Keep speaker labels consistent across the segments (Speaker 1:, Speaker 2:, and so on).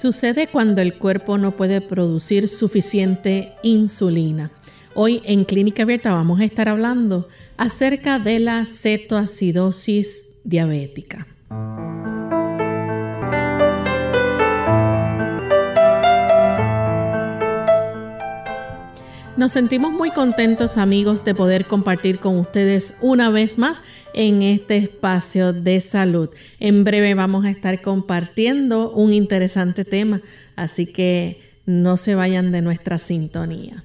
Speaker 1: Sucede cuando el cuerpo no puede producir suficiente insulina. Hoy en Clínica Abierta vamos a estar hablando acerca de la cetoacidosis diabética. Nos sentimos muy contentos amigos de poder compartir con ustedes una vez más en este espacio de salud. En breve vamos a estar compartiendo un interesante tema, así que no se vayan de nuestra sintonía.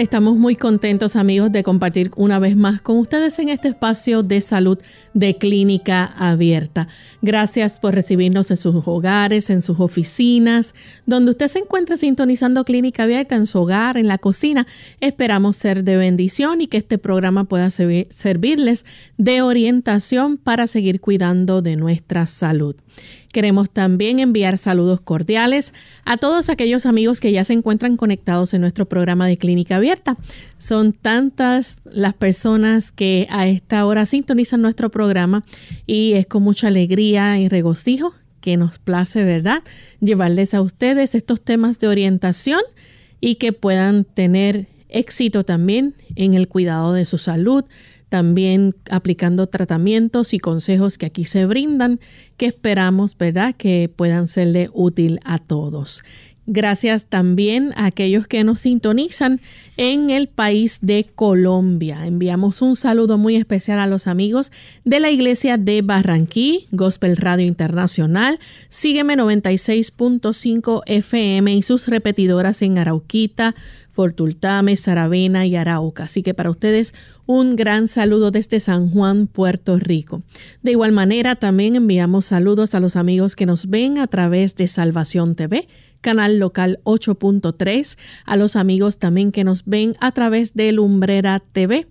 Speaker 1: Estamos muy contentos amigos de compartir una vez más con ustedes en este espacio de salud de clínica abierta. Gracias por recibirnos en sus hogares, en sus oficinas, donde usted se encuentra sintonizando clínica abierta, en su hogar, en la cocina. Esperamos ser de bendición y que este programa pueda servirles de orientación para seguir cuidando de nuestra salud. Queremos también enviar saludos cordiales a todos aquellos amigos que ya se encuentran conectados en nuestro programa de Clínica Abierta. Son tantas las personas que a esta hora sintonizan nuestro programa y es con mucha alegría y regocijo que nos place, ¿verdad?, llevarles a ustedes estos temas de orientación y que puedan tener éxito también en el cuidado de su salud, también aplicando tratamientos y consejos que aquí se brindan, que esperamos, ¿verdad?, que puedan serle útil a todos. Gracias también a aquellos que nos sintonizan en el país de Colombia. Enviamos un saludo muy especial a los amigos de la iglesia de Barranquí, Gospel Radio Internacional. Sígueme 96.5 FM y sus repetidoras en Arauquita, Fortultame, Saravena y Arauca. Así que para ustedes un gran saludo desde San Juan, Puerto Rico. De igual manera, también enviamos saludos a los amigos que nos ven a través de Salvación TV canal local 8.3, a los amigos también que nos ven a través de Lumbrera TV.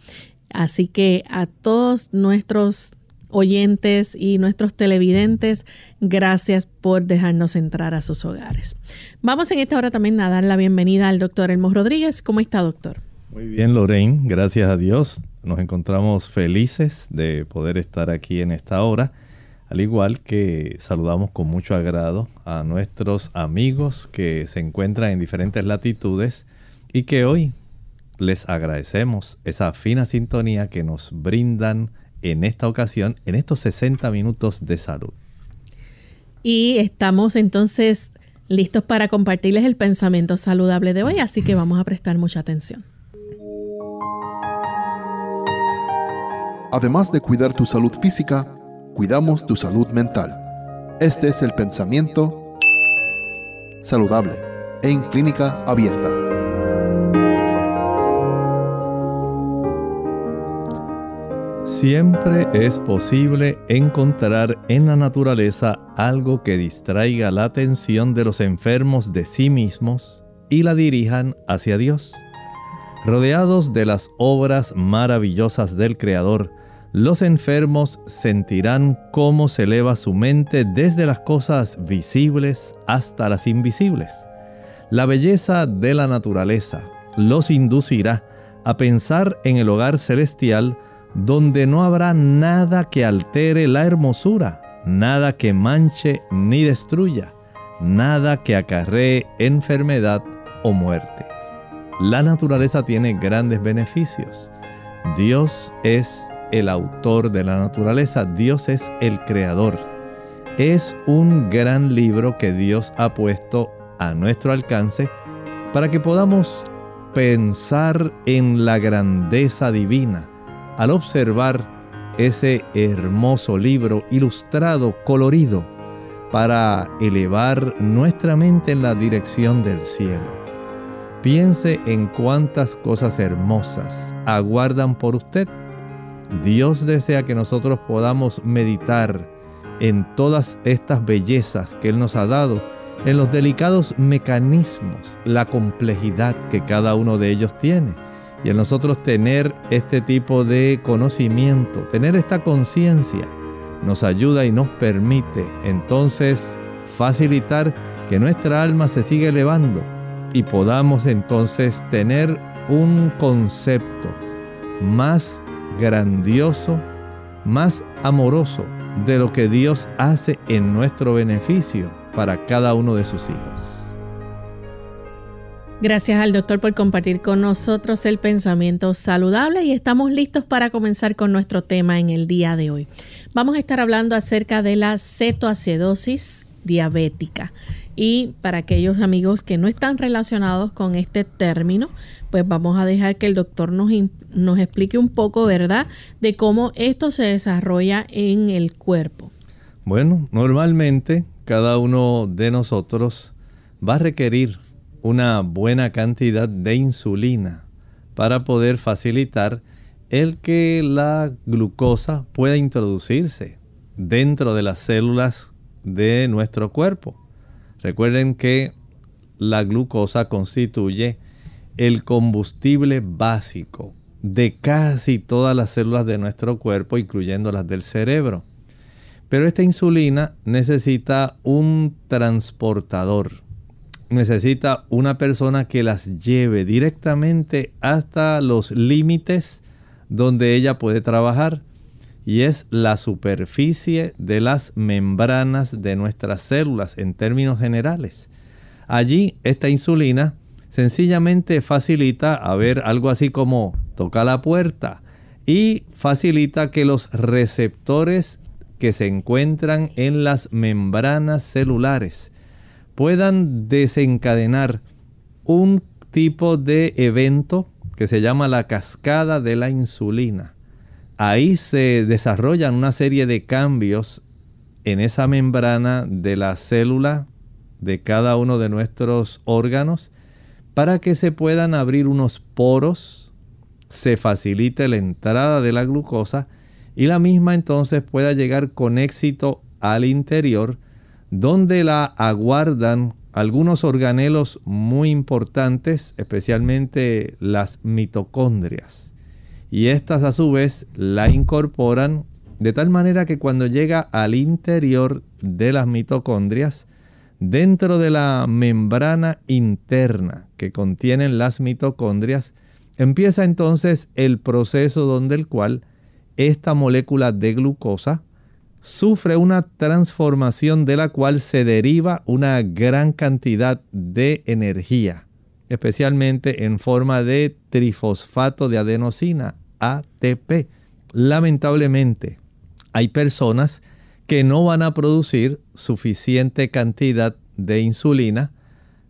Speaker 1: Así que a todos nuestros oyentes y nuestros televidentes, gracias por dejarnos entrar a sus hogares. Vamos en esta hora también a dar la bienvenida al doctor Elmo Rodríguez. ¿Cómo está, doctor?
Speaker 2: Muy bien, Lorraine, gracias a Dios. Nos encontramos felices de poder estar aquí en esta hora, al igual que saludamos con mucho agrado a nuestros amigos que se encuentran en diferentes latitudes y que hoy les agradecemos esa fina sintonía que nos brindan en esta ocasión, en estos 60 minutos de salud.
Speaker 1: Y estamos entonces listos para compartirles el pensamiento saludable de hoy, así que vamos a prestar mucha atención.
Speaker 3: Además de cuidar tu salud física, cuidamos tu salud mental. Este es el pensamiento saludable en clínica abierta.
Speaker 2: Siempre es posible encontrar en la naturaleza algo que distraiga la atención de los enfermos de sí mismos y la dirijan hacia Dios. Rodeados de las obras maravillosas del Creador, los enfermos sentirán cómo se eleva su mente desde las cosas visibles hasta las invisibles. La belleza de la naturaleza los inducirá a pensar en el hogar celestial donde no habrá nada que altere la hermosura, nada que manche ni destruya, nada que acarree enfermedad o muerte. La naturaleza tiene grandes beneficios. Dios es el autor de la naturaleza, Dios es el creador. Es un gran libro que Dios ha puesto a nuestro alcance para que podamos pensar en la grandeza divina, al observar ese hermoso libro ilustrado, colorido, para elevar nuestra mente en la dirección del cielo. Piense en cuántas cosas hermosas aguardan por usted. Dios desea que nosotros podamos meditar en todas estas bellezas que Él nos ha dado, en los delicados mecanismos, la complejidad que cada uno de ellos tiene. Y en nosotros tener este tipo de conocimiento, tener esta conciencia, nos ayuda y nos permite entonces facilitar que nuestra alma se siga elevando y podamos entonces tener un concepto más grandioso, más amoroso de lo que Dios hace en nuestro beneficio para cada uno de sus hijos.
Speaker 1: Gracias al doctor por compartir con nosotros el pensamiento saludable y estamos listos para comenzar con nuestro tema en el día de hoy. Vamos a estar hablando acerca de la cetoacidosis diabética. Y para aquellos amigos que no están relacionados con este término, pues vamos a dejar que el doctor nos, nos explique un poco, ¿verdad?, de cómo esto se desarrolla en el cuerpo.
Speaker 2: Bueno, normalmente cada uno de nosotros va a requerir una buena cantidad de insulina para poder facilitar el que la glucosa pueda introducirse dentro de las células de nuestro cuerpo. Recuerden que la glucosa constituye el combustible básico de casi todas las células de nuestro cuerpo, incluyendo las del cerebro. Pero esta insulina necesita un transportador necesita una persona que las lleve directamente hasta los límites donde ella puede trabajar y es la superficie de las membranas de nuestras células en términos generales. Allí esta insulina sencillamente facilita a ver algo así como toca la puerta y facilita que los receptores que se encuentran en las membranas celulares puedan desencadenar un tipo de evento que se llama la cascada de la insulina. Ahí se desarrollan una serie de cambios en esa membrana de la célula de cada uno de nuestros órganos para que se puedan abrir unos poros, se facilite la entrada de la glucosa y la misma entonces pueda llegar con éxito al interior donde la aguardan algunos organelos muy importantes, especialmente las mitocondrias. Y estas a su vez la incorporan de tal manera que cuando llega al interior de las mitocondrias, dentro de la membrana interna que contienen las mitocondrias, empieza entonces el proceso donde el cual esta molécula de glucosa sufre una transformación de la cual se deriva una gran cantidad de energía, especialmente en forma de trifosfato de adenosina, ATP. Lamentablemente, hay personas que no van a producir suficiente cantidad de insulina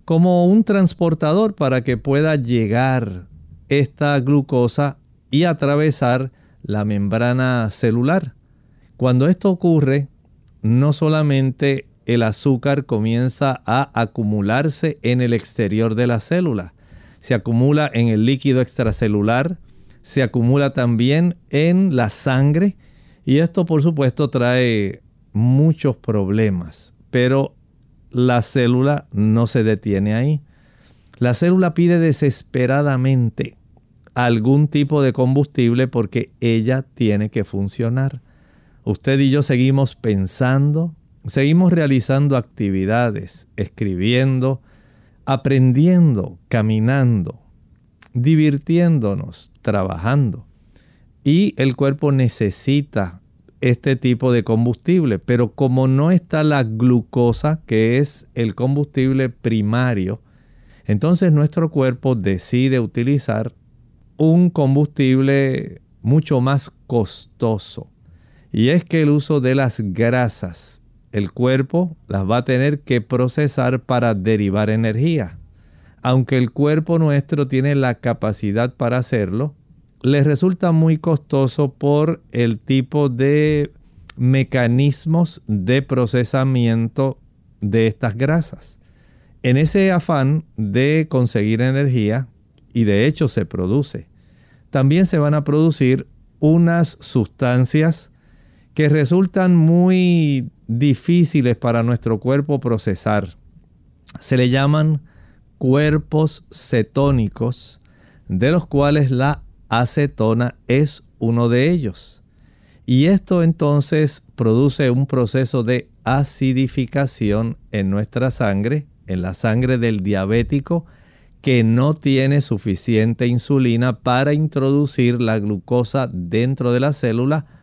Speaker 2: como un transportador para que pueda llegar esta glucosa y atravesar la membrana celular. Cuando esto ocurre, no solamente el azúcar comienza a acumularse en el exterior de la célula, se acumula en el líquido extracelular, se acumula también en la sangre y esto por supuesto trae muchos problemas, pero la célula no se detiene ahí. La célula pide desesperadamente algún tipo de combustible porque ella tiene que funcionar usted y yo seguimos pensando, seguimos realizando actividades, escribiendo, aprendiendo, caminando, divirtiéndonos, trabajando. Y el cuerpo necesita este tipo de combustible, pero como no está la glucosa, que es el combustible primario, entonces nuestro cuerpo decide utilizar un combustible mucho más costoso. Y es que el uso de las grasas, el cuerpo las va a tener que procesar para derivar energía. Aunque el cuerpo nuestro tiene la capacidad para hacerlo, le resulta muy costoso por el tipo de mecanismos de procesamiento de estas grasas. En ese afán de conseguir energía, y de hecho se produce, también se van a producir unas sustancias que resultan muy difíciles para nuestro cuerpo procesar. Se le llaman cuerpos cetónicos, de los cuales la acetona es uno de ellos. Y esto entonces produce un proceso de acidificación en nuestra sangre, en la sangre del diabético, que no tiene suficiente insulina para introducir la glucosa dentro de la célula,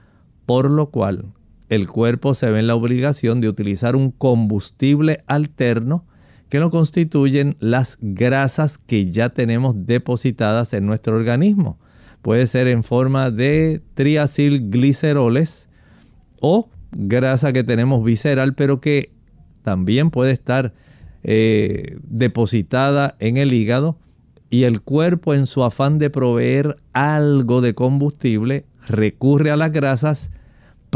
Speaker 2: por lo cual el cuerpo se ve en la obligación de utilizar un combustible alterno que no constituyen las grasas que ya tenemos depositadas en nuestro organismo. Puede ser en forma de triacilgliceroles o grasa que tenemos visceral, pero que también puede estar eh, depositada en el hígado y el cuerpo en su afán de proveer algo de combustible recurre a las grasas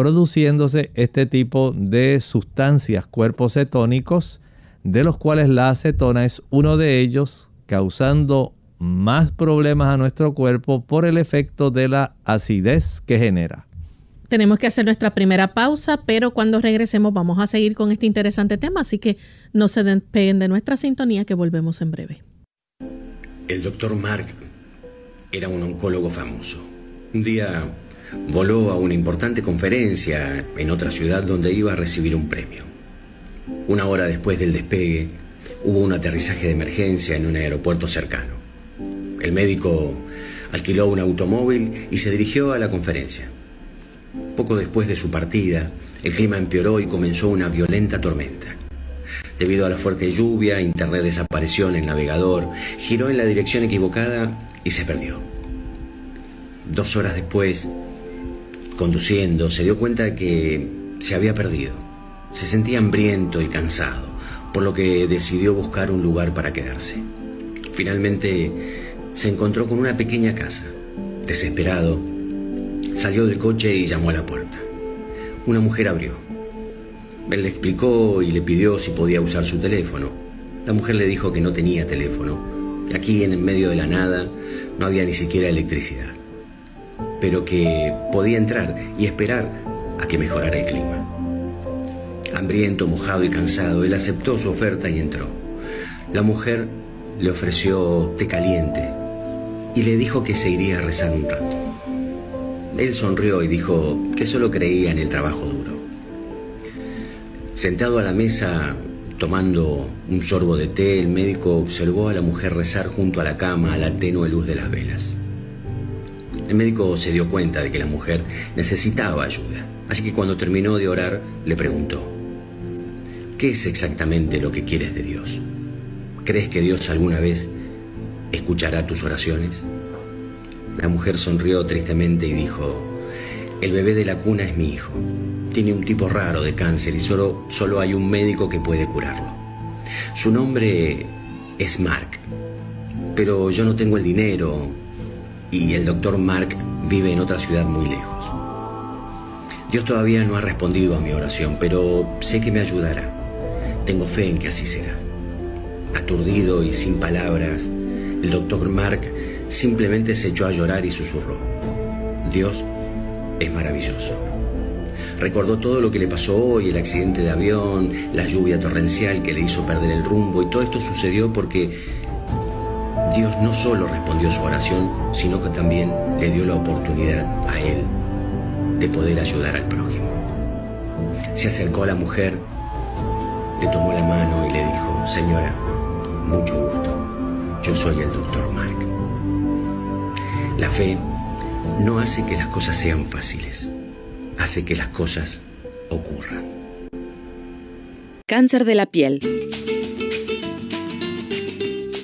Speaker 2: produciéndose este tipo de sustancias, cuerpos cetónicos, de los cuales la acetona es uno de ellos, causando más problemas a nuestro cuerpo por el efecto de la acidez que genera.
Speaker 1: Tenemos que hacer nuestra primera pausa, pero cuando regresemos vamos a seguir con este interesante tema, así que no se despeguen de nuestra sintonía que volvemos en breve.
Speaker 4: El doctor Mark era un oncólogo famoso. Un día voló a una importante conferencia en otra ciudad donde iba a recibir un premio. Una hora después del despegue, hubo un aterrizaje de emergencia en un aeropuerto cercano. El médico alquiló un automóvil y se dirigió a la conferencia. Poco después de su partida, el clima empeoró y comenzó una violenta tormenta. Debido a la fuerte lluvia, Internet desapareció en el navegador, giró en la dirección equivocada y se perdió. Dos horas después, conduciendo, se dio cuenta de que se había perdido. Se sentía hambriento y cansado, por lo que decidió buscar un lugar para quedarse. Finalmente se encontró con una pequeña casa. Desesperado, salió del coche y llamó a la puerta. Una mujer abrió. Él le explicó y le pidió si podía usar su teléfono. La mujer le dijo que no tenía teléfono, que aquí en el medio de la nada no había ni siquiera electricidad pero que podía entrar y esperar a que mejorara el clima. Hambriento, mojado y cansado, él aceptó su oferta y entró. La mujer le ofreció té caliente y le dijo que se iría a rezar un rato. Él sonrió y dijo que solo creía en el trabajo duro. Sentado a la mesa, tomando un sorbo de té, el médico observó a la mujer rezar junto a la cama a la tenue luz de las velas. El médico se dio cuenta de que la mujer necesitaba ayuda, así que cuando terminó de orar le preguntó, ¿qué es exactamente lo que quieres de Dios? ¿Crees que Dios alguna vez escuchará tus oraciones? La mujer sonrió tristemente y dijo, el bebé de la cuna es mi hijo. Tiene un tipo raro de cáncer y solo, solo hay un médico que puede curarlo. Su nombre es Mark, pero yo no tengo el dinero y el doctor Mark vive en otra ciudad muy lejos. Dios todavía no ha respondido a mi oración, pero sé que me ayudará. Tengo fe en que así será. Aturdido y sin palabras, el doctor Mark simplemente se echó a llorar y susurró. Dios es maravilloso. Recordó todo lo que le pasó hoy, el accidente de avión, la lluvia torrencial que le hizo perder el rumbo y todo esto sucedió porque Dios no solo respondió su oración, sino que también le dio la oportunidad a él de poder ayudar al prójimo. Se acercó a la mujer, le tomó la mano y le dijo, Señora, mucho gusto, yo soy el doctor Mark. La fe no hace que las cosas sean fáciles, hace que las cosas ocurran.
Speaker 5: Cáncer de la piel.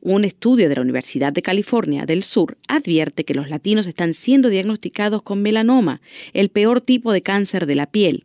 Speaker 5: Un estudio de la Universidad de California del Sur advierte que los latinos están siendo diagnosticados con melanoma, el peor tipo de cáncer de la piel,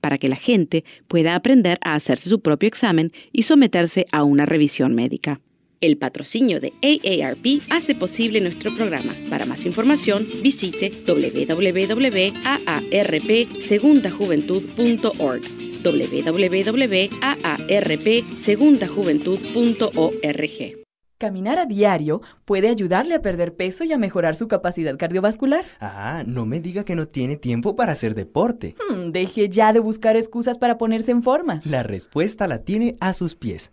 Speaker 5: para que la gente pueda aprender a hacerse su propio examen y someterse a una revisión médica. El patrocinio de AARP hace posible nuestro programa. Para más información, visite www.aarpsegundajuventud.org www.aarpsegundajuventud.org
Speaker 6: Caminar a diario puede ayudarle a perder peso y a mejorar su capacidad cardiovascular.
Speaker 7: Ah, no me diga que no tiene tiempo para hacer deporte.
Speaker 6: Hmm, deje ya de buscar excusas para ponerse en forma.
Speaker 7: La respuesta la tiene a sus pies.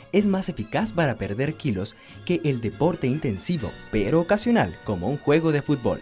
Speaker 7: es más eficaz para perder kilos que el deporte intensivo, pero ocasional, como un juego de fútbol.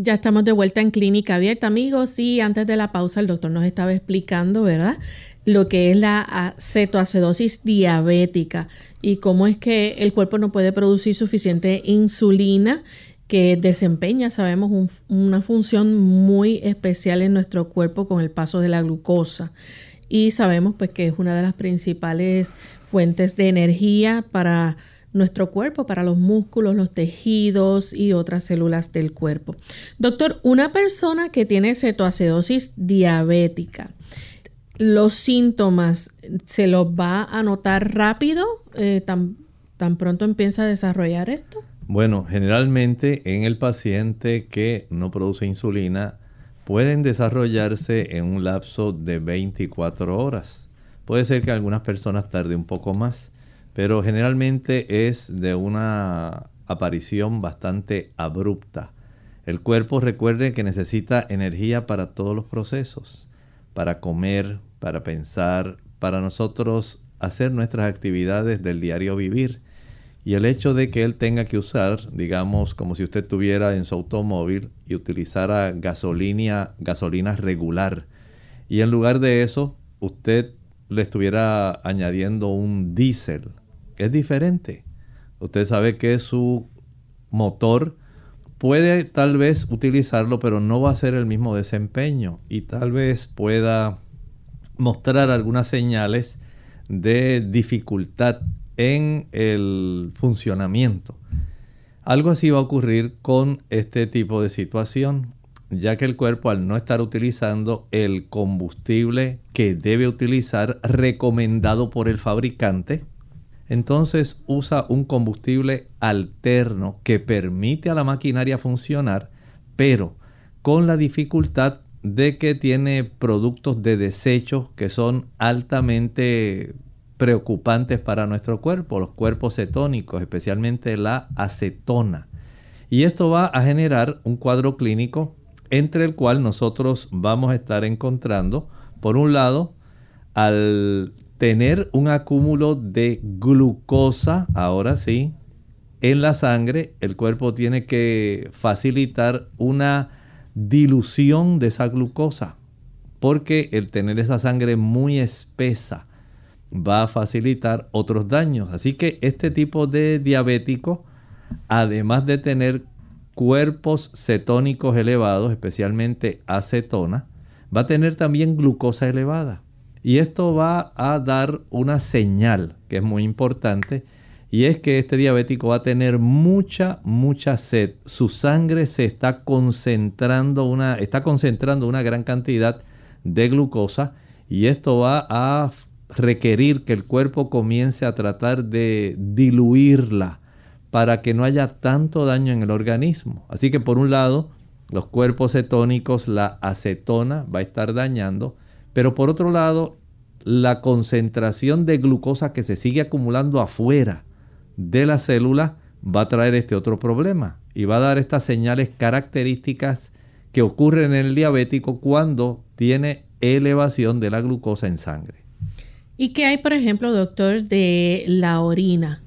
Speaker 1: Ya estamos de vuelta en Clínica Abierta, amigos, y antes de la pausa el doctor nos estaba explicando, ¿verdad? Lo que es la acetoacidosis diabética y cómo es que el cuerpo no puede producir suficiente insulina que desempeña, sabemos, un- una función muy especial en nuestro cuerpo con el paso de la glucosa. Y sabemos pues que es una de las principales fuentes de energía para nuestro cuerpo, para los músculos, los tejidos y otras células del cuerpo. Doctor, una persona que tiene cetoacidosis diabética, ¿los síntomas se los va a notar rápido? Eh, tan, ¿Tan pronto empieza a desarrollar esto?
Speaker 2: Bueno, generalmente en el paciente que no produce insulina pueden desarrollarse en un lapso de 24 horas. Puede ser que algunas personas tarde un poco más, pero generalmente es de una aparición bastante abrupta. El cuerpo recuerde que necesita energía para todos los procesos, para comer, para pensar, para nosotros hacer nuestras actividades del diario vivir. Y el hecho de que él tenga que usar, digamos, como si usted tuviera en su automóvil y utilizara gasolina, gasolina regular, y en lugar de eso, usted le estuviera añadiendo un diésel, es diferente. Usted sabe que su motor puede tal vez utilizarlo, pero no va a ser el mismo desempeño y tal vez pueda mostrar algunas señales de dificultad en el funcionamiento. Algo así va a ocurrir con este tipo de situación, ya que el cuerpo al no estar utilizando el combustible que debe utilizar recomendado por el fabricante, entonces usa un combustible alterno que permite a la maquinaria funcionar, pero con la dificultad de que tiene productos de desecho que son altamente preocupantes para nuestro cuerpo, los cuerpos cetónicos, especialmente la acetona. Y esto va a generar un cuadro clínico entre el cual nosotros vamos a estar encontrando, por un lado, al tener un acúmulo de glucosa, ahora sí, en la sangre, el cuerpo tiene que facilitar una dilución de esa glucosa, porque el tener esa sangre muy espesa va a facilitar otros daños. Así que este tipo de diabético, además de tener cuerpos cetónicos elevados, especialmente acetona, va a tener también glucosa elevada. Y esto va a dar una señal que es muy importante y es que este diabético va a tener mucha, mucha sed. Su sangre se está concentrando una, está concentrando una gran cantidad de glucosa y esto va a requerir que el cuerpo comience a tratar de diluirla para que no haya tanto daño en el organismo. Así que por un lado, los cuerpos cetónicos, la acetona va a estar dañando pero por otro lado, la concentración de glucosa que se sigue acumulando afuera de la célula va a traer este otro problema y va a dar estas señales características que ocurren en el diabético cuando tiene elevación de la glucosa en sangre.
Speaker 1: ¿Y qué hay, por ejemplo, doctor, de la orina?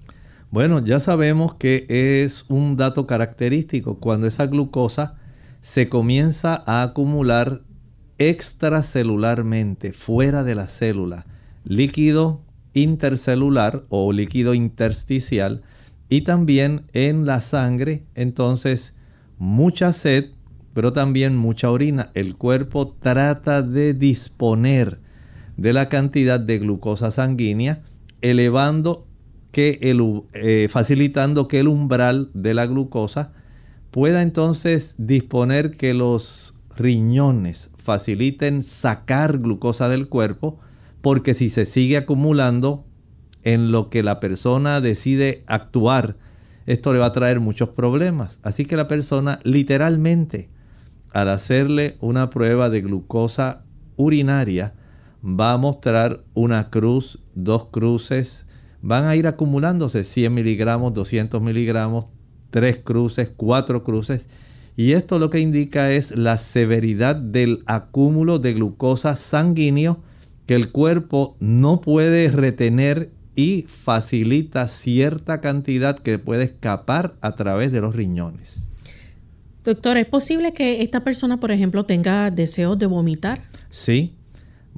Speaker 2: Bueno, ya sabemos que es un dato característico cuando esa glucosa se comienza a acumular extracelularmente, fuera de la célula, líquido intercelular o líquido intersticial y también en la sangre, entonces mucha sed, pero también mucha orina. El cuerpo trata de disponer de la cantidad de glucosa sanguínea, elevando que el, eh, facilitando que el umbral de la glucosa pueda entonces disponer que los riñones faciliten sacar glucosa del cuerpo, porque si se sigue acumulando en lo que la persona decide actuar, esto le va a traer muchos problemas. Así que la persona literalmente, al hacerle una prueba de glucosa urinaria, va a mostrar una cruz, dos cruces, van a ir acumulándose 100 miligramos, 200 miligramos, tres cruces, cuatro cruces, y esto lo que indica es la severidad del acúmulo de glucosa sanguíneo que el cuerpo no puede retener y facilita cierta cantidad que puede escapar a través de los riñones.
Speaker 1: Doctor, ¿es posible que esta persona, por ejemplo, tenga deseos de vomitar?
Speaker 2: Sí,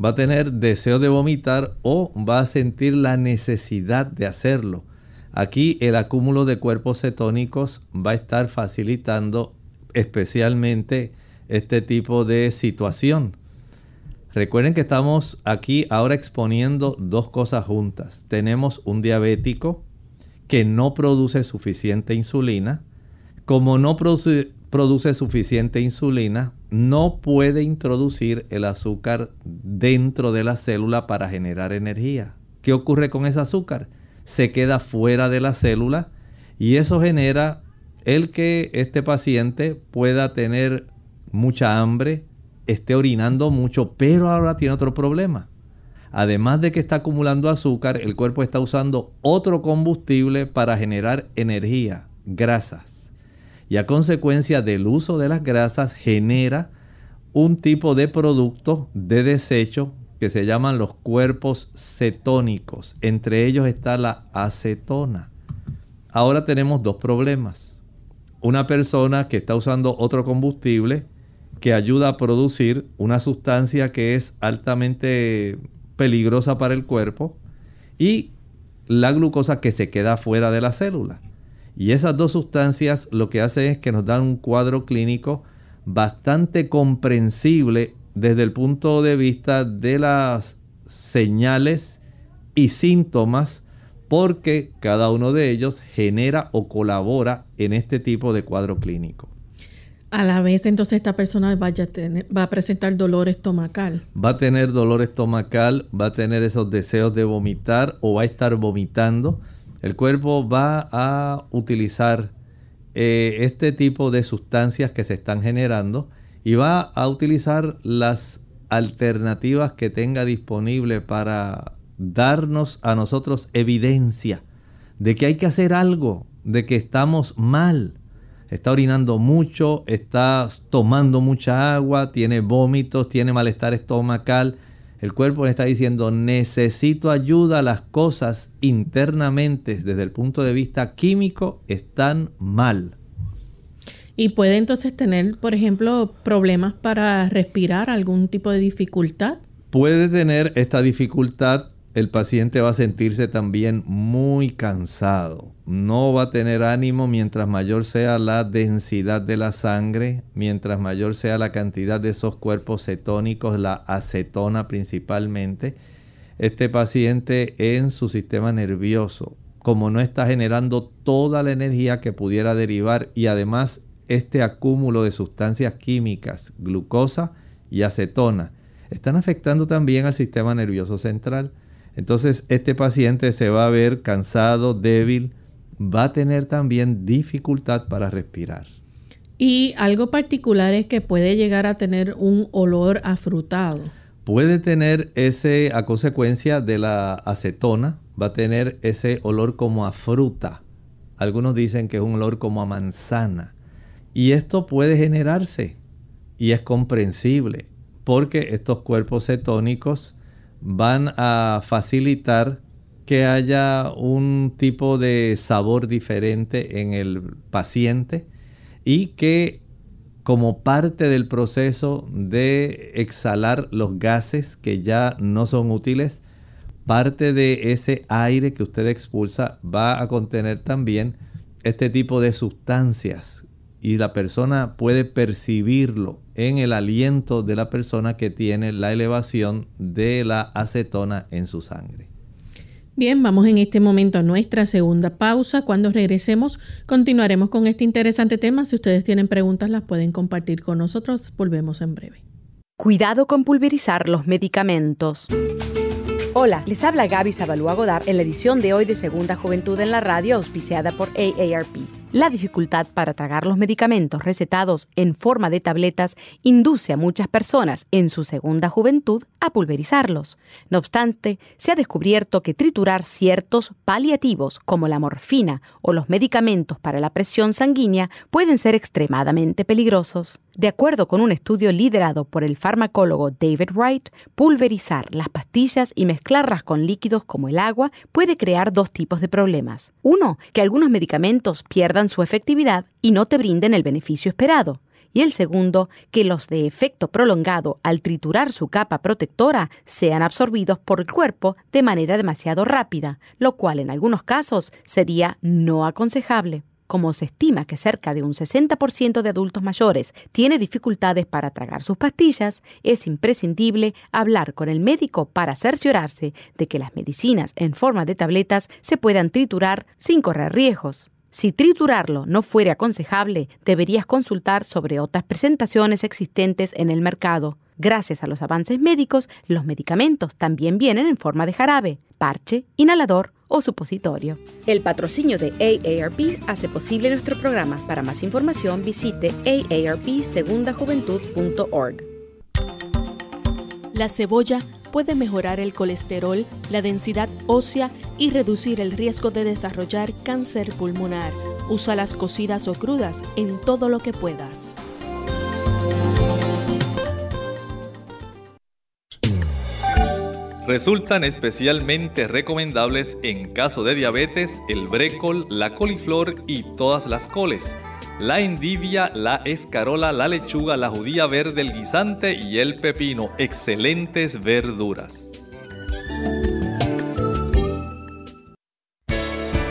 Speaker 2: va a tener deseo de vomitar o va a sentir la necesidad de hacerlo. Aquí el acúmulo de cuerpos cetónicos va a estar facilitando especialmente este tipo de situación. Recuerden que estamos aquí ahora exponiendo dos cosas juntas. Tenemos un diabético que no produce suficiente insulina. Como no produce, produce, suficiente insulina, no puede introducir el azúcar dentro de la célula para generar energía. ¿Qué ocurre con ese azúcar? Se queda fuera de la célula y eso genera el que este paciente pueda tener mucha hambre, esté orinando mucho, pero ahora tiene otro problema. Además de que está acumulando azúcar, el cuerpo está usando otro combustible para generar energía, grasas. Y a consecuencia del uso de las grasas genera un tipo de producto de desecho que se llaman los cuerpos cetónicos. Entre ellos está la acetona. ahora tenemos dos problemas. Una persona que está usando otro combustible que ayuda a producir una sustancia que es altamente peligrosa para el cuerpo y la glucosa que se queda fuera de la célula. Y esas dos sustancias lo que hacen es que nos dan un cuadro clínico bastante comprensible desde el punto de vista de las señales y síntomas porque cada uno de ellos genera o colabora en este tipo de cuadro clínico.
Speaker 1: A la vez, entonces, esta persona vaya a tener, va a presentar dolor estomacal.
Speaker 2: Va a tener dolor estomacal, va a tener esos deseos de vomitar o va a estar vomitando. El cuerpo va a utilizar eh, este tipo de sustancias que se están generando y va a utilizar las alternativas que tenga disponible para darnos a nosotros evidencia de que hay que hacer algo, de que estamos mal. Está orinando mucho, está tomando mucha agua, tiene vómitos, tiene malestar estomacal. El cuerpo le está diciendo, necesito ayuda, las cosas internamente desde el punto de vista químico están mal.
Speaker 1: Y puede entonces tener, por ejemplo, problemas para respirar, algún tipo de dificultad.
Speaker 2: Puede tener esta dificultad el paciente va a sentirse también muy cansado. No va a tener ánimo mientras mayor sea la densidad de la sangre, mientras mayor sea la cantidad de esos cuerpos cetónicos, la acetona principalmente. Este paciente en su sistema nervioso, como no está generando toda la energía que pudiera derivar y además este acúmulo de sustancias químicas, glucosa y acetona, están afectando también al sistema nervioso central entonces este paciente se va a ver cansado, débil, va a tener también dificultad para respirar.
Speaker 1: Y algo particular es que puede llegar a tener un olor afrutado.
Speaker 2: Puede tener ese, a consecuencia de la acetona, va a tener ese olor como a fruta. Algunos dicen que es un olor como a manzana. Y esto puede generarse y es comprensible porque estos cuerpos cetónicos van a facilitar que haya un tipo de sabor diferente en el paciente y que como parte del proceso de exhalar los gases que ya no son útiles, parte de ese aire que usted expulsa va a contener también este tipo de sustancias y la persona puede percibirlo en el aliento de la persona que tiene la elevación de la acetona en su sangre.
Speaker 1: Bien, vamos en este momento a nuestra segunda pausa. Cuando regresemos, continuaremos con este interesante tema. Si ustedes tienen preguntas, las pueden compartir con nosotros. Volvemos en breve.
Speaker 5: Cuidado con pulverizar los medicamentos. Hola, les habla Gaby Zabalúa Godard en la edición de hoy de Segunda Juventud en la Radio, auspiciada por AARP. La dificultad para tragar los medicamentos recetados en forma de tabletas induce a muchas personas en su segunda juventud a pulverizarlos. No obstante, se ha descubierto que triturar ciertos paliativos como la morfina o los medicamentos para la presión sanguínea pueden ser extremadamente peligrosos. De acuerdo con un estudio liderado por el farmacólogo David Wright, pulverizar las pastillas y mezclarlas con líquidos como el agua puede crear dos tipos de problemas. Uno, que algunos medicamentos pierdan su efectividad y no te brinden el beneficio esperado. Y el segundo, que los de efecto prolongado al triturar su capa protectora sean absorbidos por el cuerpo de manera demasiado rápida, lo cual en algunos casos sería no aconsejable. Como se estima que cerca de un 60% de adultos mayores tiene dificultades para tragar sus pastillas, es imprescindible hablar con el médico para cerciorarse de que las medicinas en forma de tabletas se puedan triturar sin correr riesgos. Si triturarlo no fuere aconsejable, deberías consultar sobre otras presentaciones existentes en el mercado. Gracias a los avances médicos, los medicamentos también vienen en forma de jarabe, parche, inhalador o supositorio. El patrocinio de AARP hace posible nuestro programa. Para más información visite aarpsegundajuventud.org.
Speaker 8: La cebolla puede mejorar el colesterol, la densidad ósea y reducir el riesgo de desarrollar cáncer pulmonar. Usa las cocidas o crudas en todo lo que puedas.
Speaker 2: Resultan especialmente recomendables en caso de diabetes el brécol, la coliflor y todas las coles, la endivia, la escarola, la lechuga, la judía verde, el guisante y el pepino. Excelentes verduras.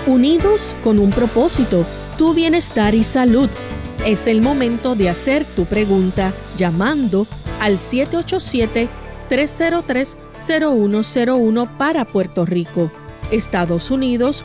Speaker 8: Unidos con un propósito, tu bienestar y salud. Es el momento de hacer tu pregunta llamando al 787-303-0101 para Puerto Rico, Estados Unidos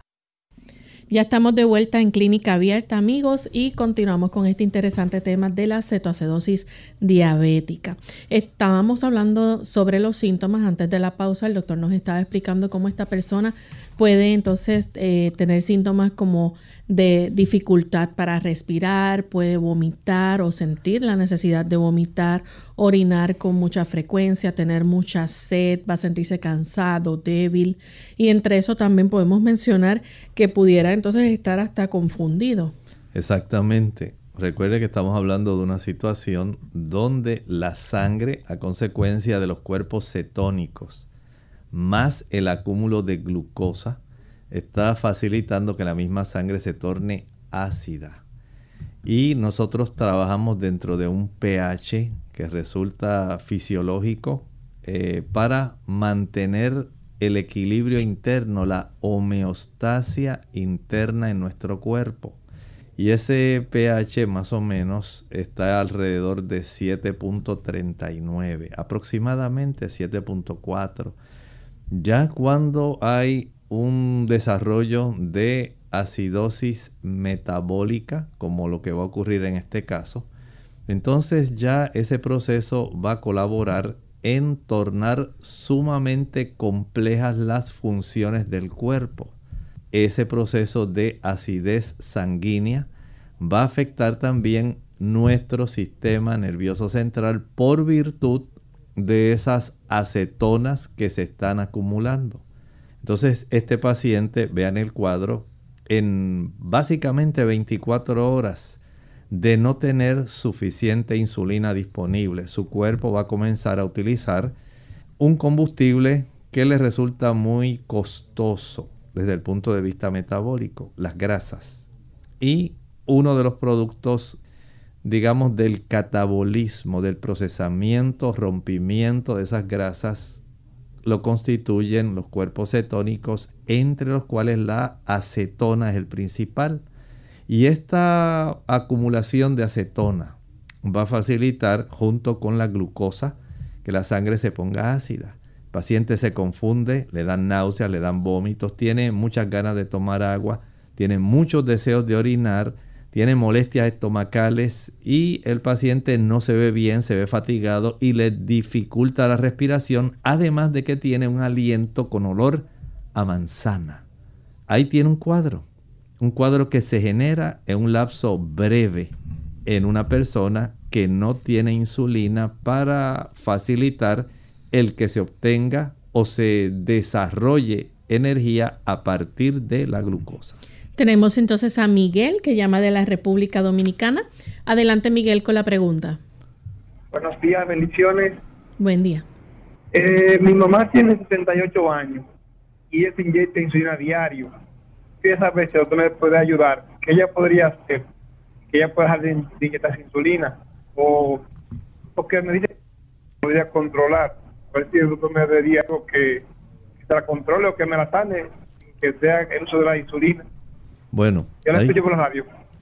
Speaker 1: Ya estamos de vuelta en Clínica Abierta, amigos, y continuamos con este interesante tema de la cetoacidosis diabética. Estábamos hablando sobre los síntomas antes de la pausa. El doctor nos estaba explicando cómo esta persona puede entonces eh, tener síntomas como de dificultad para respirar, puede vomitar o sentir la necesidad de vomitar, orinar con mucha frecuencia, tener mucha sed, va a sentirse cansado, débil y entre eso también podemos mencionar que pudiera entonces estar hasta confundido.
Speaker 2: Exactamente. Recuerde que estamos hablando de una situación donde la sangre a consecuencia de los cuerpos cetónicos más el acúmulo de glucosa está facilitando que la misma sangre se torne ácida. Y nosotros trabajamos dentro de un pH que resulta fisiológico eh, para mantener el equilibrio interno, la homeostasia interna en nuestro cuerpo. Y ese pH más o menos está alrededor de 7.39, aproximadamente 7.4. Ya cuando hay un desarrollo de acidosis metabólica, como lo que va a ocurrir en este caso, entonces ya ese proceso va a colaborar en tornar sumamente complejas las funciones del cuerpo. Ese proceso de acidez sanguínea va a afectar también nuestro sistema nervioso central por virtud de esas acetonas que se están acumulando. Entonces, este paciente, vean el cuadro, en básicamente 24 horas de no tener suficiente insulina disponible, su cuerpo va a comenzar a utilizar un combustible que le resulta muy costoso desde el punto de vista metabólico, las grasas. Y uno de los productos, digamos, del catabolismo, del procesamiento, rompimiento de esas grasas lo constituyen los cuerpos cetónicos, entre los cuales la acetona es el principal. Y esta acumulación de acetona va a facilitar, junto con la glucosa, que la sangre se ponga ácida. El paciente se confunde, le dan náuseas, le dan vómitos, tiene muchas ganas de tomar agua, tiene muchos deseos de orinar, tiene molestias estomacales y el paciente no se ve bien, se ve fatigado y le dificulta la respiración, además de que tiene un aliento con olor a manzana. Ahí tiene un cuadro, un cuadro que se genera en un lapso breve en una persona que no tiene insulina para facilitar el que se obtenga o se desarrolle energía a partir de la glucosa.
Speaker 1: Tenemos entonces a Miguel que llama de la República Dominicana. Adelante Miguel con la pregunta.
Speaker 9: Buenos días, bendiciones.
Speaker 1: Buen día.
Speaker 9: Eh, mi mamá tiene 68 años y ella se inyecta insulina diario. Quería saber si usted me puede ayudar. ¿Qué ella podría hacer? Que ella pueda dejar de, inyectar insulina. O porque me dice que podría controlar. A ver si el doctor me diría algo que, que se la controle o que me la sane, que sea el uso de la insulina.
Speaker 2: Bueno,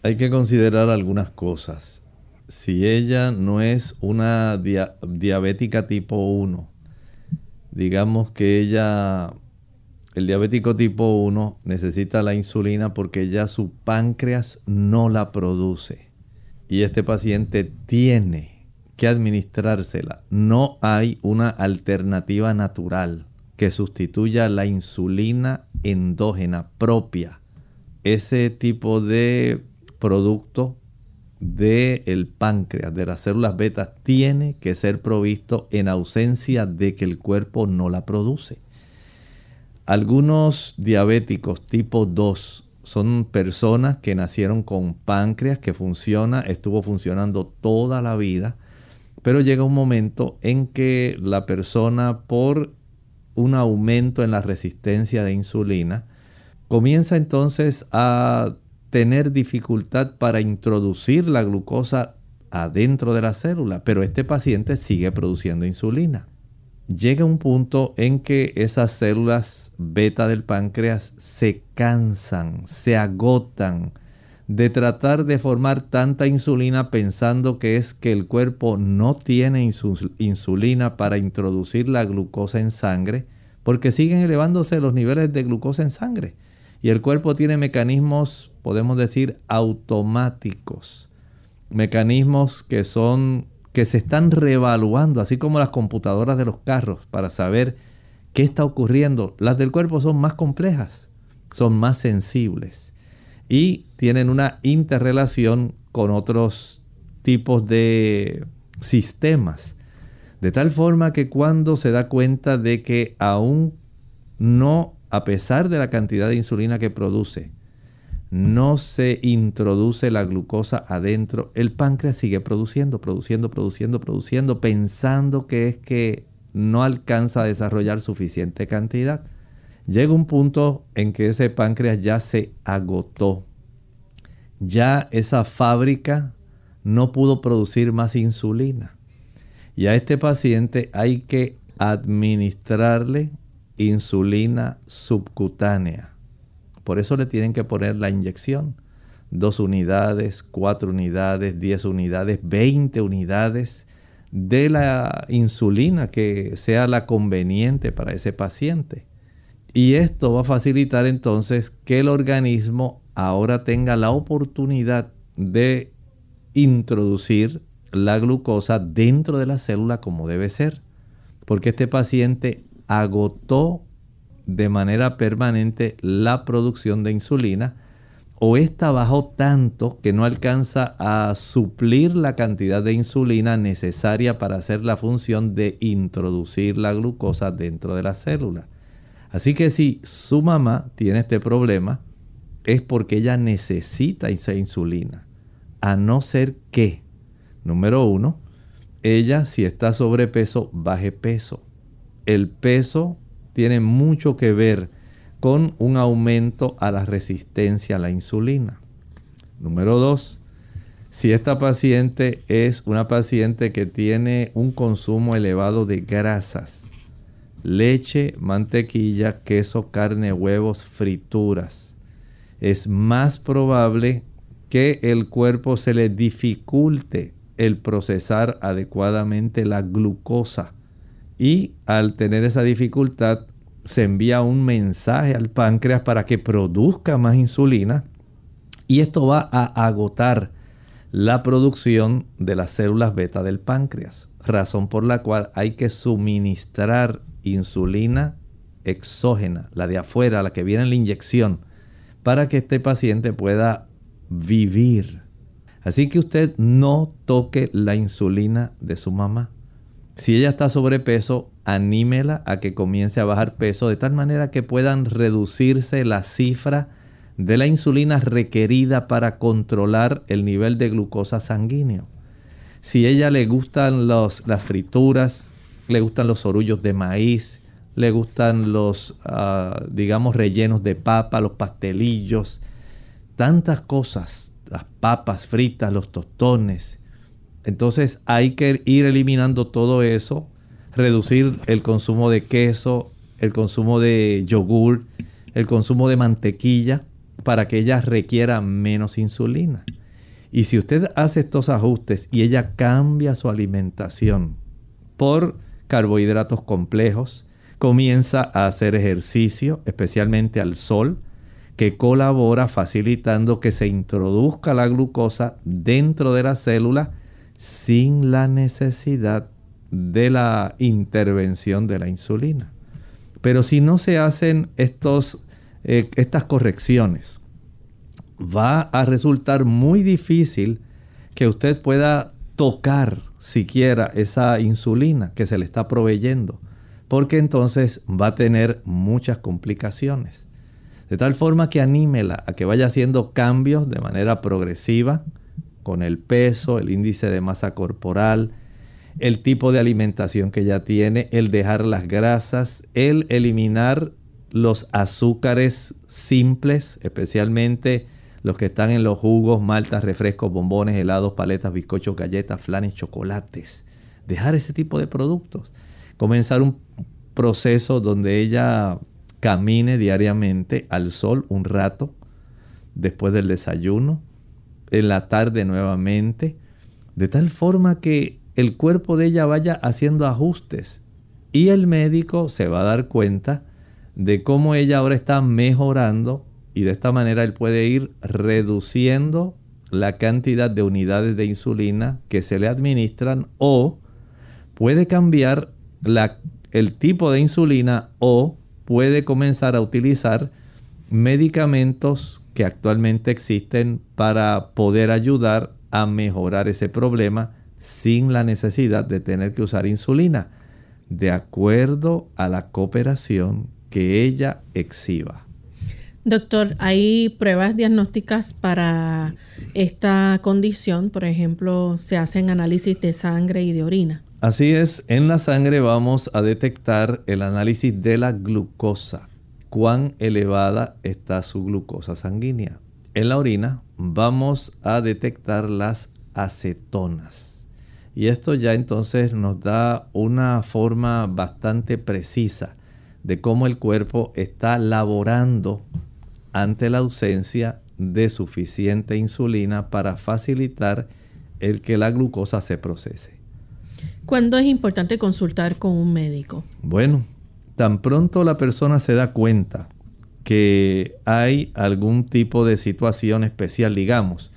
Speaker 2: hay, que considerar algunas cosas. Si ella no es una diabética tipo 1, digamos que ella, el diabético tipo 1 necesita la insulina porque ya su páncreas no la produce. Y este paciente tiene que administrársela. No hay una alternativa natural que sustituya la insulina endógena propia. Ese tipo de producto del páncreas, de las células beta, tiene que ser provisto en ausencia de que el cuerpo no la produce. Algunos diabéticos tipo 2 son personas que nacieron con páncreas que funciona, estuvo funcionando toda la vida, pero llega un momento en que la persona por un aumento en la resistencia de insulina comienza entonces a tener dificultad para introducir la glucosa adentro de la célula, pero este paciente sigue produciendo insulina. Llega un punto en que esas células beta del páncreas se cansan, se agotan de tratar de formar tanta insulina pensando que es que el cuerpo no tiene insulina para introducir la glucosa en sangre, porque siguen elevándose los niveles de glucosa en sangre. Y el cuerpo tiene mecanismos, podemos decir, automáticos. Mecanismos que son que se están reevaluando, así como las computadoras de los carros, para saber qué está ocurriendo. Las del cuerpo son más complejas, son más sensibles y tienen una interrelación con otros tipos de sistemas. De tal forma que cuando se da cuenta de que aún no a pesar de la cantidad de insulina que produce, no se introduce la glucosa adentro, el páncreas sigue produciendo, produciendo, produciendo, produciendo, pensando que es que no alcanza a desarrollar suficiente cantidad. Llega un punto en que ese páncreas ya se agotó. Ya esa fábrica no pudo producir más insulina. Y a este paciente hay que administrarle insulina subcutánea. Por eso le tienen que poner la inyección. Dos unidades, cuatro unidades, diez unidades, veinte unidades de la insulina que sea la conveniente para ese paciente. Y esto va a facilitar entonces que el organismo ahora tenga la oportunidad de introducir la glucosa dentro de la célula como debe ser. Porque este paciente agotó de manera permanente la producción de insulina o esta bajó tanto que no alcanza a suplir la cantidad de insulina necesaria para hacer la función de introducir la glucosa dentro de la célula. Así que si su mamá tiene este problema, es porque ella necesita esa insulina. A no ser que, número uno, ella si está sobrepeso, baje peso el peso tiene mucho que ver con un aumento a la resistencia a la insulina. Número dos, si esta paciente es una paciente que tiene un consumo elevado de grasas, leche, mantequilla, queso, carne, huevos, frituras, es más probable que el cuerpo se le dificulte el procesar adecuadamente la glucosa y al tener esa dificultad se envía un mensaje al páncreas para que produzca más insulina y esto va a agotar la producción de las células beta del páncreas, razón por la cual hay que suministrar insulina exógena, la de afuera, la que viene en la inyección, para que este paciente pueda vivir. Así que usted no toque la insulina de su mamá. Si ella está sobrepeso, anímela a que comience a bajar peso de tal manera que puedan reducirse la cifra de la insulina requerida para controlar el nivel de glucosa sanguíneo. Si ella le gustan las frituras, le gustan los orullos de maíz, le gustan los, ah, digamos, rellenos de papa, los pastelillos, tantas cosas, las papas fritas, los tostones, entonces hay que ir eliminando todo eso, reducir el consumo de queso, el consumo de yogur, el consumo de mantequilla, para que ella requiera menos insulina. Y si usted hace estos ajustes y ella cambia su alimentación por carbohidratos complejos, comienza a hacer ejercicio, especialmente al sol, que colabora facilitando que se introduzca la glucosa dentro de la célula sin la necesidad de la intervención de la insulina. Pero si no se hacen estos eh, estas correcciones, va a resultar muy difícil que usted pueda tocar siquiera esa insulina que se le está proveyendo, porque entonces va a tener muchas complicaciones. De tal forma que anímela a que vaya haciendo cambios de manera progresiva con el peso, el índice de masa corporal, el tipo de alimentación que ya tiene, el dejar las grasas, el eliminar los azúcares simples, especialmente los que están en los jugos, maltas, refrescos, bombones, helados, paletas, bizcochos, galletas, flanes, chocolates. Dejar ese tipo de productos. Comenzar un proceso donde ella camine diariamente al sol un rato después del desayuno, en la tarde nuevamente, de tal forma que el cuerpo de ella vaya haciendo ajustes y el médico se va a dar cuenta de cómo ella ahora está mejorando y de esta manera él puede ir reduciendo la cantidad de unidades de insulina que se le administran o puede cambiar el tipo de insulina o puede comenzar a utilizar medicamentos que actualmente existen para poder ayudar a mejorar ese problema sin la necesidad de tener que usar insulina, de acuerdo a la cooperación que ella exhiba.
Speaker 1: Doctor, ¿hay pruebas diagnósticas para esta condición? Por ejemplo, se hacen análisis de sangre y de orina.
Speaker 2: Así es, en la sangre vamos a detectar el análisis de la glucosa cuán elevada está su glucosa sanguínea. En la orina vamos a detectar las acetonas. Y esto ya entonces nos da una forma bastante precisa de cómo el cuerpo está laborando ante la ausencia de suficiente insulina para facilitar el que la glucosa se procese.
Speaker 1: ¿Cuándo es importante consultar con un médico?
Speaker 2: Bueno, tan pronto la persona se da cuenta que hay algún tipo de situación especial, digamos,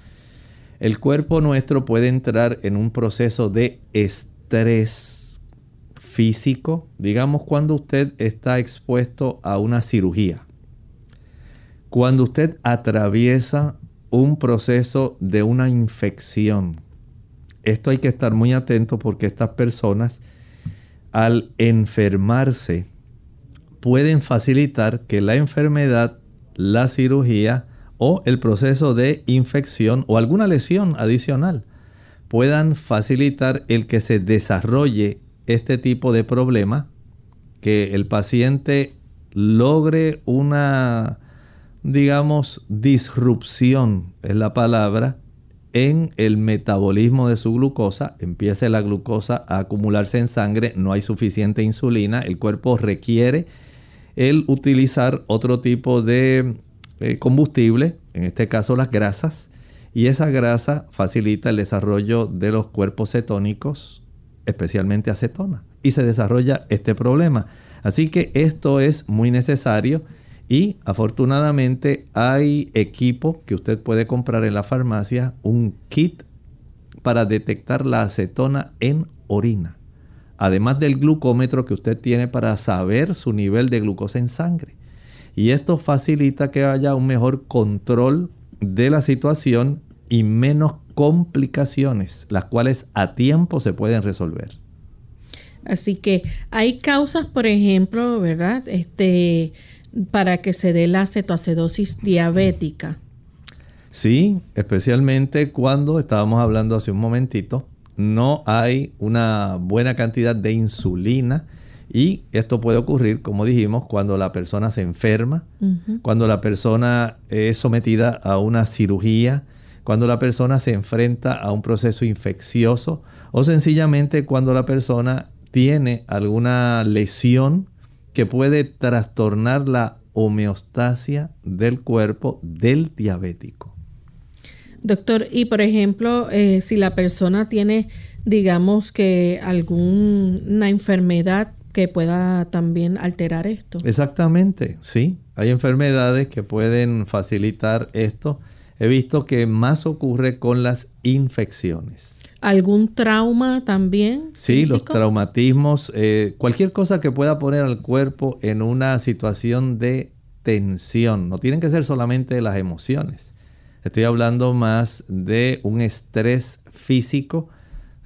Speaker 2: el cuerpo nuestro puede entrar en un proceso de estrés físico, digamos cuando usted está expuesto a una cirugía, cuando usted atraviesa un proceso de una infección. Esto hay que estar muy atento porque estas personas al enfermarse pueden facilitar que la enfermedad, la cirugía o el proceso de infección o alguna lesión adicional puedan facilitar el que se desarrolle este tipo de problema, que el paciente logre una, digamos, disrupción, es la palabra, en el metabolismo de su glucosa, empiece la glucosa a acumularse en sangre, no hay suficiente insulina, el cuerpo requiere el utilizar otro tipo de eh, combustible, en este caso las grasas, y esa grasa facilita el desarrollo de los cuerpos cetónicos, especialmente acetona, y se desarrolla este problema. Así que esto es muy necesario y afortunadamente hay equipo que usted puede comprar en la farmacia, un kit para detectar la acetona en orina además del glucómetro que usted tiene para saber su nivel de glucosa en sangre. Y esto facilita que haya un mejor control de la situación y menos complicaciones, las cuales a tiempo se pueden resolver.
Speaker 1: Así que hay causas, por ejemplo, ¿verdad? Este, para que se dé la cetoacidosis diabética.
Speaker 2: Sí, especialmente cuando estábamos hablando hace un momentito no hay una buena cantidad de insulina y esto puede ocurrir, como dijimos, cuando la persona se enferma, cuando la persona es sometida a una cirugía, cuando la persona se enfrenta a un proceso infeccioso o sencillamente cuando la persona tiene alguna lesión que puede trastornar la homeostasia del cuerpo del diabético.
Speaker 1: Doctor, y por ejemplo, eh, si la persona tiene, digamos que alguna enfermedad que pueda también alterar esto.
Speaker 2: Exactamente, sí. Hay enfermedades que pueden facilitar esto. He visto que más ocurre con las infecciones.
Speaker 1: ¿Algún trauma también?
Speaker 2: Sí, los traumatismos, eh, cualquier cosa que pueda poner al cuerpo en una situación de tensión. No tienen que ser solamente las emociones. Estoy hablando más de un estrés físico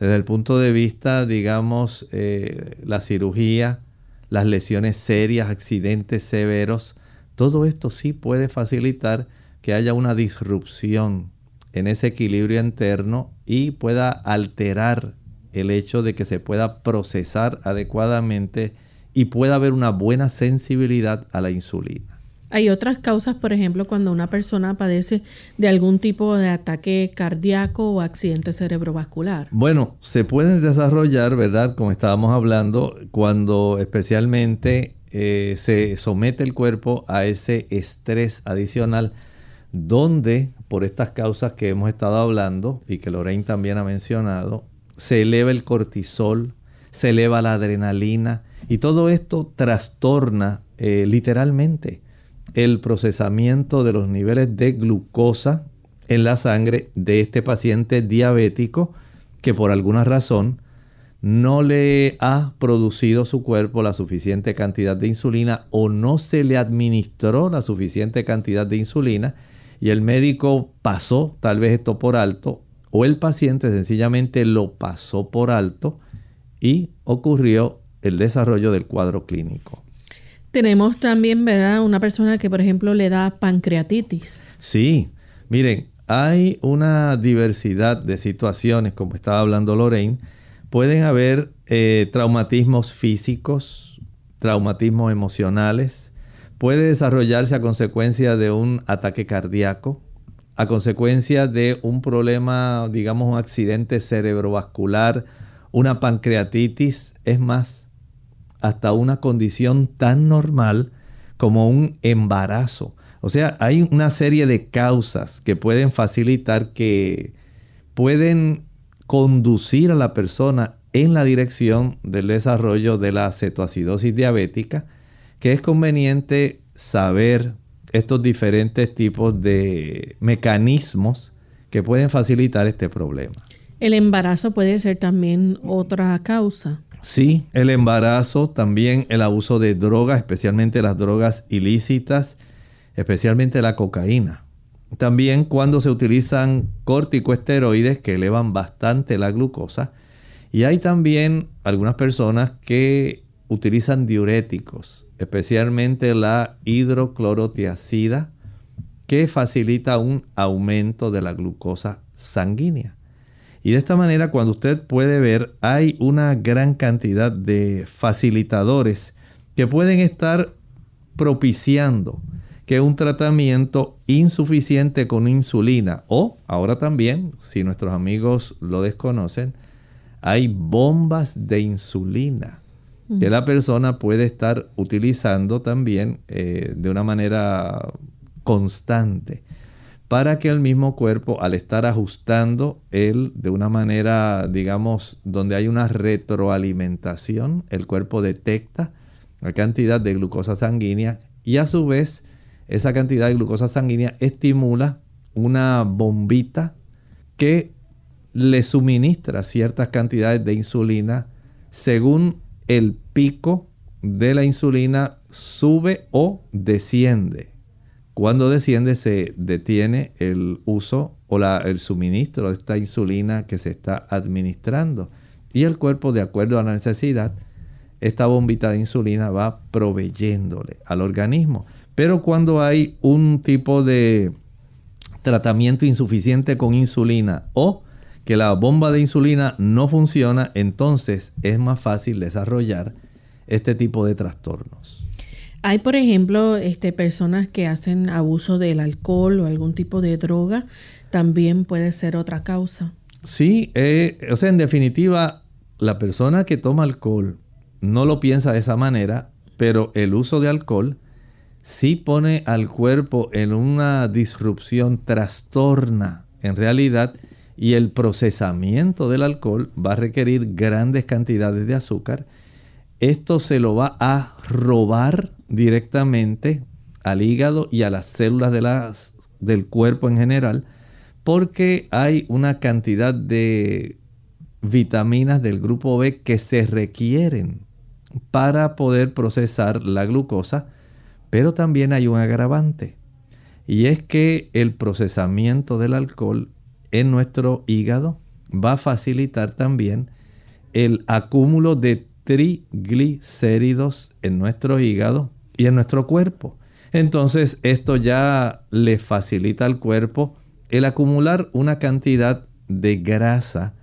Speaker 2: desde el punto de vista, digamos, eh, la cirugía, las lesiones serias, accidentes severos. Todo esto sí puede facilitar que haya una disrupción en ese equilibrio interno y pueda alterar el hecho de que se pueda procesar adecuadamente y pueda haber una buena sensibilidad a la insulina.
Speaker 1: Hay otras causas, por ejemplo, cuando una persona padece de algún tipo de ataque cardíaco o accidente cerebrovascular.
Speaker 2: Bueno, se pueden desarrollar, ¿verdad? Como estábamos hablando, cuando especialmente eh, se somete el cuerpo a ese estrés adicional, donde por estas causas que hemos estado hablando y que Lorraine también ha mencionado, se eleva el cortisol, se eleva la adrenalina y todo esto trastorna eh, literalmente el procesamiento de los niveles de glucosa en la sangre de este paciente diabético que por alguna razón no le ha producido su cuerpo la suficiente cantidad de insulina o no se le administró la suficiente cantidad de insulina y el médico pasó tal vez esto por alto o el paciente sencillamente lo pasó por alto y ocurrió el desarrollo del cuadro clínico.
Speaker 1: Tenemos también, ¿verdad? Una persona que, por ejemplo, le da pancreatitis.
Speaker 2: Sí, miren, hay una diversidad de situaciones, como estaba hablando Lorraine. Pueden haber eh, traumatismos físicos, traumatismos emocionales. Puede desarrollarse a consecuencia de un ataque cardíaco, a consecuencia de un problema, digamos, un accidente cerebrovascular, una pancreatitis. Es más, hasta una condición tan normal como un embarazo. O sea, hay una serie de causas que pueden facilitar que pueden conducir a la persona en la dirección del desarrollo de la cetoacidosis diabética, que es conveniente saber estos diferentes tipos de mecanismos que pueden facilitar este problema.
Speaker 1: El embarazo puede ser también otra causa.
Speaker 2: Sí, el embarazo, también el abuso de drogas, especialmente las drogas ilícitas, especialmente la cocaína. También cuando se utilizan corticoesteroides que elevan bastante la glucosa. Y hay también algunas personas que utilizan diuréticos, especialmente la hidroclorotiazida, que facilita un aumento de la glucosa sanguínea. Y de esta manera, cuando usted puede ver, hay una gran cantidad de facilitadores que pueden estar propiciando que un tratamiento insuficiente con insulina o ahora también, si nuestros amigos lo desconocen, hay bombas de insulina que la persona puede estar utilizando también eh, de una manera constante para que el mismo cuerpo, al estar ajustando él de una manera, digamos, donde hay una retroalimentación, el cuerpo detecta la cantidad de glucosa sanguínea y a su vez esa cantidad de glucosa sanguínea estimula una bombita que le suministra ciertas cantidades de insulina según el pico de la insulina sube o desciende. Cuando desciende se detiene el uso o el suministro de esta insulina que se está administrando. Y el cuerpo, de acuerdo a la necesidad, esta bombita de insulina va proveyéndole al organismo. Pero cuando hay un tipo de tratamiento insuficiente con insulina o que la bomba de insulina no funciona, entonces es más fácil desarrollar este tipo de trastornos.
Speaker 1: Hay, por ejemplo, este, personas que hacen abuso del alcohol o algún tipo de droga, también puede ser otra causa.
Speaker 2: Sí, eh, o sea, en definitiva, la persona que toma alcohol no lo piensa de esa manera, pero el uso de alcohol sí pone al cuerpo en una disrupción, trastorna en realidad, y el procesamiento del alcohol va a requerir grandes cantidades de azúcar. Esto se lo va a robar directamente al hígado y a las células de las, del cuerpo en general, porque hay una cantidad de vitaminas del grupo B que se requieren para poder procesar la glucosa, Pero también hay un agravante. Y es que el procesamiento del alcohol en nuestro hígado va a facilitar también el acúmulo de triglicéridos en nuestro hígado y en nuestro cuerpo. Entonces esto ya le facilita al cuerpo el acumular una cantidad de grasa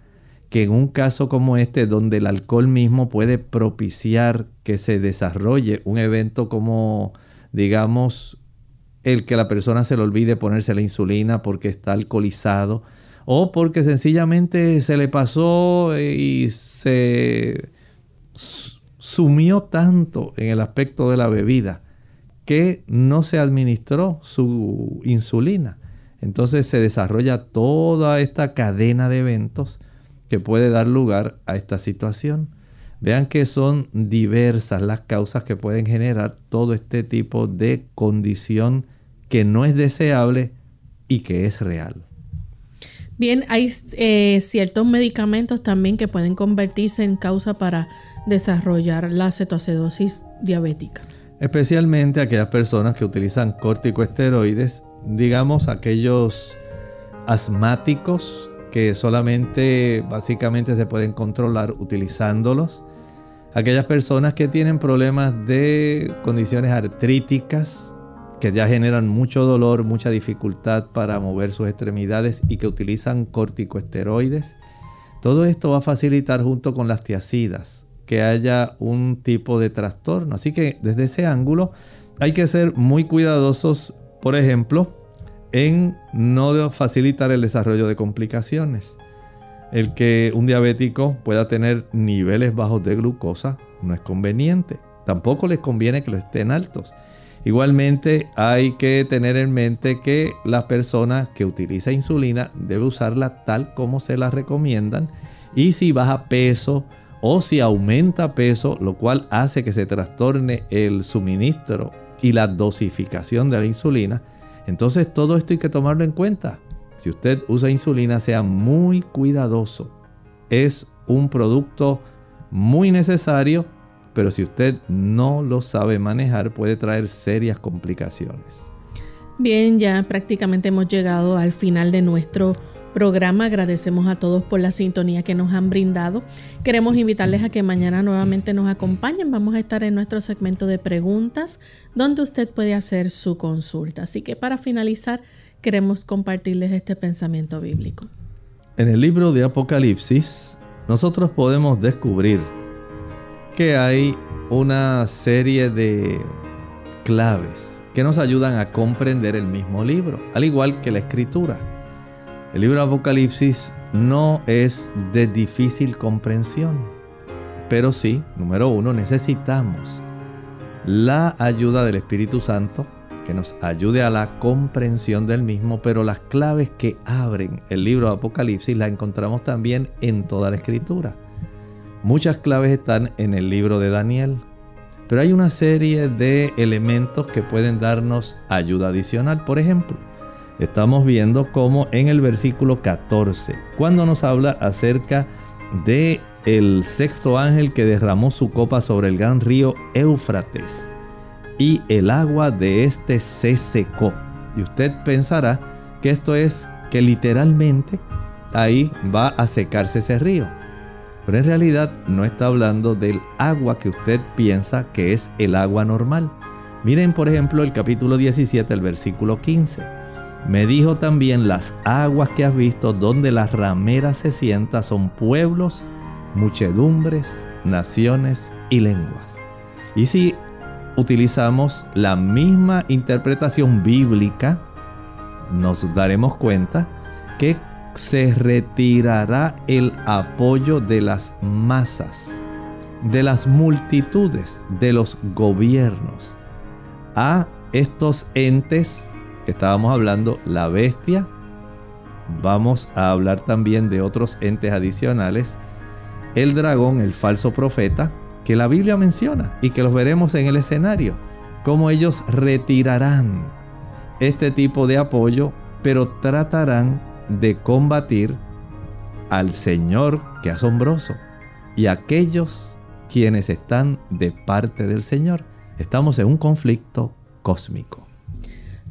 Speaker 2: que en un caso como este, donde el alcohol mismo puede propiciar que se desarrolle un evento como, digamos, el que la persona se le olvide ponerse la insulina porque está alcoholizado o porque sencillamente se le pasó y se sumió tanto en el aspecto de la bebida que no se administró su insulina. Entonces se desarrolla toda esta cadena de eventos que puede dar lugar a esta situación. Vean que son diversas las causas que pueden generar todo este tipo de condición que no es deseable y que es real.
Speaker 1: Bien, hay eh, ciertos medicamentos también que pueden convertirse en causa para desarrollar la cetoacidosis diabética.
Speaker 2: Especialmente aquellas personas que utilizan corticosteroides digamos, aquellos asmáticos que solamente básicamente se pueden controlar utilizándolos. Aquellas personas que tienen problemas de condiciones artríticas, que ya generan mucho dolor, mucha dificultad para mover sus extremidades y que utilizan corticosteroides. Todo esto va a facilitar junto con las tiacidas que haya un tipo de trastorno. Así que desde ese ángulo hay que ser muy cuidadosos por ejemplo, en no facilitar el desarrollo de complicaciones. El que un diabético pueda tener niveles bajos de glucosa no es conveniente. Tampoco les conviene que lo estén altos. Igualmente hay que tener en mente que la persona que utiliza insulina debe usarla tal como se la recomiendan. Y si baja peso o si aumenta peso, lo cual hace que se trastorne el suministro y la dosificación de la insulina. Entonces todo esto hay que tomarlo en cuenta. Si usted usa insulina, sea muy cuidadoso. Es un producto muy necesario, pero si usted no lo sabe manejar puede traer serias complicaciones.
Speaker 1: Bien, ya prácticamente hemos llegado al final de nuestro programa. Agradecemos a todos por la sintonía que nos han brindado. Queremos invitarles a que mañana nuevamente nos acompañen. Vamos a estar en nuestro segmento de preguntas donde usted puede hacer su consulta. Así que para finalizar, queremos compartirles este pensamiento bíblico.
Speaker 2: En el libro de Apocalipsis, nosotros podemos descubrir que hay una serie de claves que nos ayudan a comprender el mismo libro, al igual que la escritura. El libro de Apocalipsis no es de difícil comprensión, pero sí, número uno, necesitamos la ayuda del Espíritu Santo que nos ayude a la comprensión del mismo, pero las claves que abren el libro de Apocalipsis las encontramos también en toda la escritura. Muchas claves están en el libro de Daniel, pero hay una serie de elementos que pueden darnos ayuda adicional. Por ejemplo, estamos viendo cómo en el versículo 14, cuando nos habla acerca de el sexto ángel que derramó su copa sobre el gran río Éufrates y el agua de este se secó. Y usted pensará que esto es que literalmente ahí va a secarse ese río. Pero en realidad no está hablando del agua que usted piensa que es el agua normal. Miren por ejemplo el capítulo 17, el versículo 15 me dijo también, las aguas que has visto donde las rameras se sientan son pueblos, muchedumbres, naciones y lenguas. Y si utilizamos la misma interpretación bíblica, nos daremos cuenta que se retirará el apoyo de las masas, de las multitudes, de los gobiernos a estos entes que estábamos hablando, la bestia. Vamos a hablar también de otros entes adicionales. El dragón, el falso profeta, que la Biblia menciona y que los veremos en el escenario. Cómo ellos retirarán este tipo de apoyo, pero tratarán de combatir al Señor que asombroso y aquellos quienes están de parte del Señor. Estamos en un conflicto cósmico.